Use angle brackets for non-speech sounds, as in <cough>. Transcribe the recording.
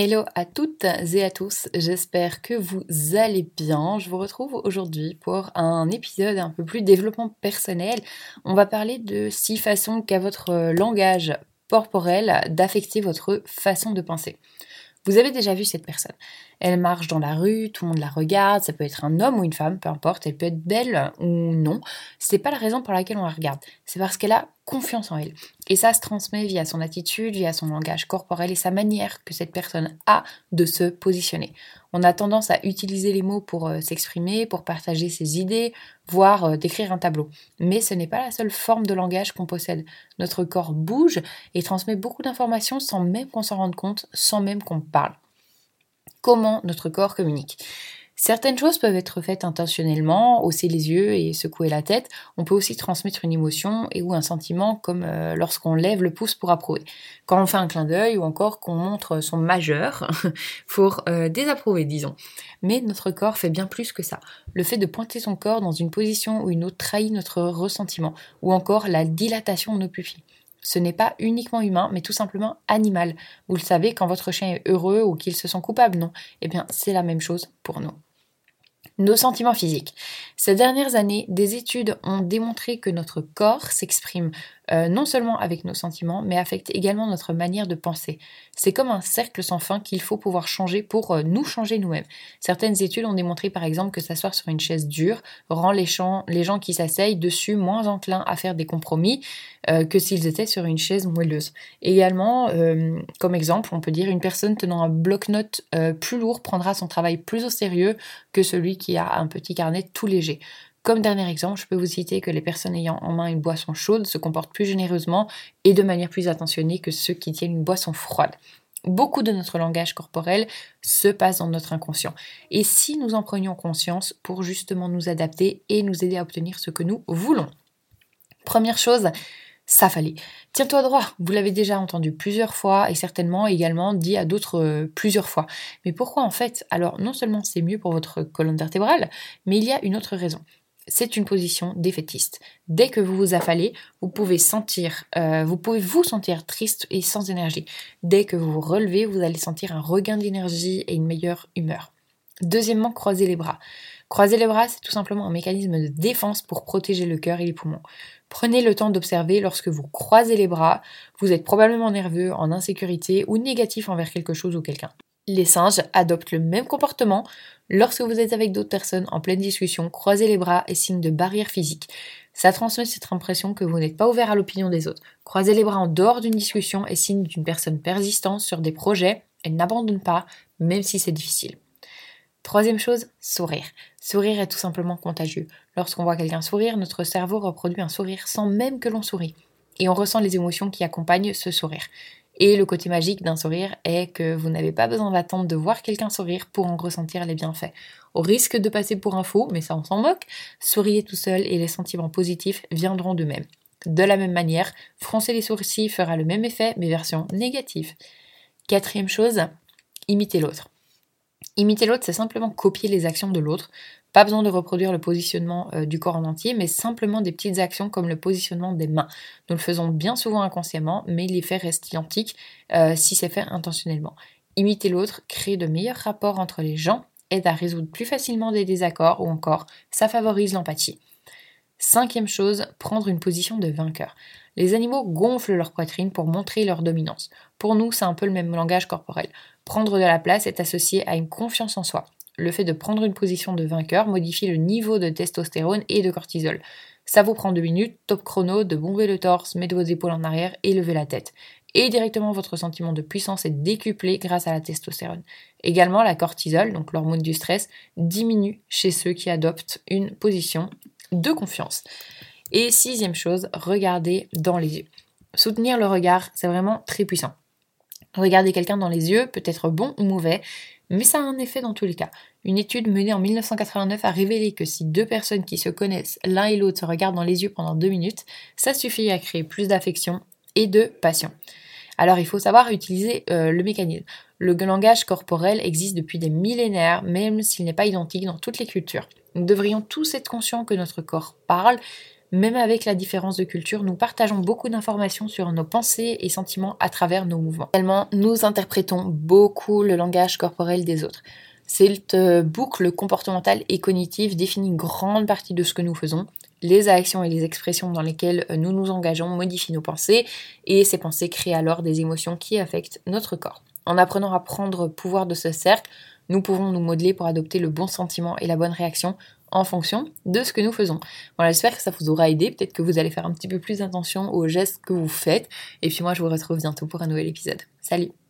Hello à toutes et à tous, j'espère que vous allez bien. Je vous retrouve aujourd'hui pour un épisode un peu plus développement personnel. On va parler de six façons qu'a votre langage corporel d'affecter votre façon de penser. Vous avez déjà vu cette personne. Elle marche dans la rue, tout le monde la regarde, ça peut être un homme ou une femme, peu importe, elle peut être belle ou non. C'est pas la raison pour laquelle on la regarde, c'est parce qu'elle a confiance en elle. Et ça se transmet via son attitude, via son langage corporel et sa manière que cette personne a de se positionner. On a tendance à utiliser les mots pour euh, s'exprimer, pour partager ses idées, voire euh, décrire un tableau. Mais ce n'est pas la seule forme de langage qu'on possède. Notre corps bouge et transmet beaucoup d'informations sans même qu'on s'en rende compte, sans même qu'on parle comment notre corps communique? Certaines choses peuvent être faites intentionnellement, hausser les yeux et secouer la tête. On peut aussi transmettre une émotion et ou un sentiment comme euh, lorsqu'on lève le pouce pour approuver. Quand on fait un clin d'œil ou encore qu'on montre son majeur <laughs> pour euh, désapprouver, disons. Mais notre corps fait bien plus que ça. Le fait de pointer son corps dans une position ou une autre trahit notre ressentiment ou encore la dilatation de nos pupilles. Ce n'est pas uniquement humain, mais tout simplement animal. Vous le savez, quand votre chien est heureux ou qu'il se sent coupable, non? Eh bien, c'est la même chose pour nous. Nos sentiments physiques. Ces dernières années, des études ont démontré que notre corps s'exprime euh, non seulement avec nos sentiments, mais affecte également notre manière de penser. C'est comme un cercle sans fin qu'il faut pouvoir changer pour euh, nous changer nous-mêmes. Certaines études ont démontré par exemple que s'asseoir sur une chaise dure rend les, gens, qui s'asseyent dessus moins enclins à faire des compromis euh, que s'ils étaient sur une chaise moelleuse. Également, comme exemple, on peut dire une personne tenant un bloc-notes plus lourd prendra son travail plus au sérieux que celui qui a un petit carnet tout léger. Comme dernier exemple, je peux vous citer que les personnes ayant en main une boisson chaude se comportent plus généreusement et de manière plus attentionnée que ceux qui tiennent une boisson froide. Beaucoup de notre langage corporel se passe dans notre inconscient. Et si nous en prenions conscience pour justement nous adapter et nous aider à obtenir ce que nous voulons Première chose, ça fallait. Tiens-toi droit, vous l'avez déjà entendu plusieurs fois et certainement également dit à d'autres euh, plusieurs fois. Mais pourquoi en fait? Alors non seulement c'est mieux pour votre colonne vertébrale, mais il y a une autre raison c'est une position défaitiste. Dès que vous vous affalez, vous pouvez sentir, euh, vous pouvez vous sentir triste et sans énergie. Dès que vous vous relevez, vous allez sentir un regain d'énergie et une meilleure humeur. Deuxièmement, croisez les bras. Croiser les bras, c'est tout simplement un mécanisme de défense pour protéger le cœur et les poumons. Prenez le temps d'observer lorsque vous croisez les bras, vous êtes probablement nerveux, en insécurité ou négatif envers quelque chose ou quelqu'un. Les singes adoptent le même comportement lorsque vous êtes avec d'autres personnes en pleine discussion. Croiser les bras est signe de barrière physique. Ça transmet cette impression que vous n'êtes pas ouvert à l'opinion des autres. Croiser les bras en dehors d'une discussion est signe d'une personne persistante sur des projets. Elle n'abandonne pas, même si c'est difficile. Troisième chose, sourire. Sourire est tout simplement contagieux. Lorsqu'on voit quelqu'un sourire, notre cerveau reproduit un sourire sans même que l'on sourie. Et on ressent les émotions qui accompagnent ce sourire. Et le côté magique d'un sourire est que vous n'avez pas besoin d'attendre de voir quelqu'un sourire pour en ressentir les bienfaits. Au risque de passer pour un faux, mais ça on s'en moque, souriez tout seul et les sentiments positifs viendront d'eux-mêmes. De la même manière, froncer les sourcils fera le même effet, mais version négative. Quatrième chose, imiter l'autre. Imiter l'autre, c'est simplement copier les actions de l'autre. Pas besoin de reproduire le positionnement euh, du corps en entier, mais simplement des petites actions comme le positionnement des mains. Nous le faisons bien souvent inconsciemment, mais l'effet reste identique euh, si c'est fait intentionnellement. Imiter l'autre crée de meilleurs rapports entre les gens, aide à résoudre plus facilement des désaccords ou encore ça favorise l'empathie. Cinquième chose, prendre une position de vainqueur. Les animaux gonflent leur poitrine pour montrer leur dominance. Pour nous, c'est un peu le même langage corporel. Prendre de la place est associé à une confiance en soi. Le fait de prendre une position de vainqueur modifie le niveau de testostérone et de cortisol. Ça vous prend deux minutes, top chrono, de bomber le torse, mettre vos épaules en arrière et lever la tête. Et directement, votre sentiment de puissance est décuplé grâce à la testostérone. Également, la cortisol, donc l'hormone du stress, diminue chez ceux qui adoptent une position de confiance. Et sixième chose, regardez dans les yeux. Soutenir le regard, c'est vraiment très puissant. Regarder quelqu'un dans les yeux peut être bon ou mauvais, mais ça a un effet dans tous les cas. Une étude menée en 1989 a révélé que si deux personnes qui se connaissent l'un et l'autre se regardent dans les yeux pendant deux minutes, ça suffit à créer plus d'affection et de passion. Alors il faut savoir utiliser euh, le mécanisme. Le langage corporel existe depuis des millénaires, même s'il n'est pas identique dans toutes les cultures. Nous devrions tous être conscients que notre corps parle, même avec la différence de culture, nous partageons beaucoup d'informations sur nos pensées et sentiments à travers nos mouvements. Également, nous interprétons beaucoup le langage corporel des autres. Cette euh, boucle comportementale et cognitive définit une grande partie de ce que nous faisons. Les actions et les expressions dans lesquelles euh, nous nous engageons modifient nos pensées et ces pensées créent alors des émotions qui affectent notre corps. En apprenant à prendre pouvoir de ce cercle, nous pouvons nous modeler pour adopter le bon sentiment et la bonne réaction en fonction de ce que nous faisons. Voilà, j'espère que ça vous aura aidé. Peut-être que vous allez faire un petit peu plus attention aux gestes que vous faites. Et puis moi, je vous retrouve bientôt pour un nouvel épisode. Salut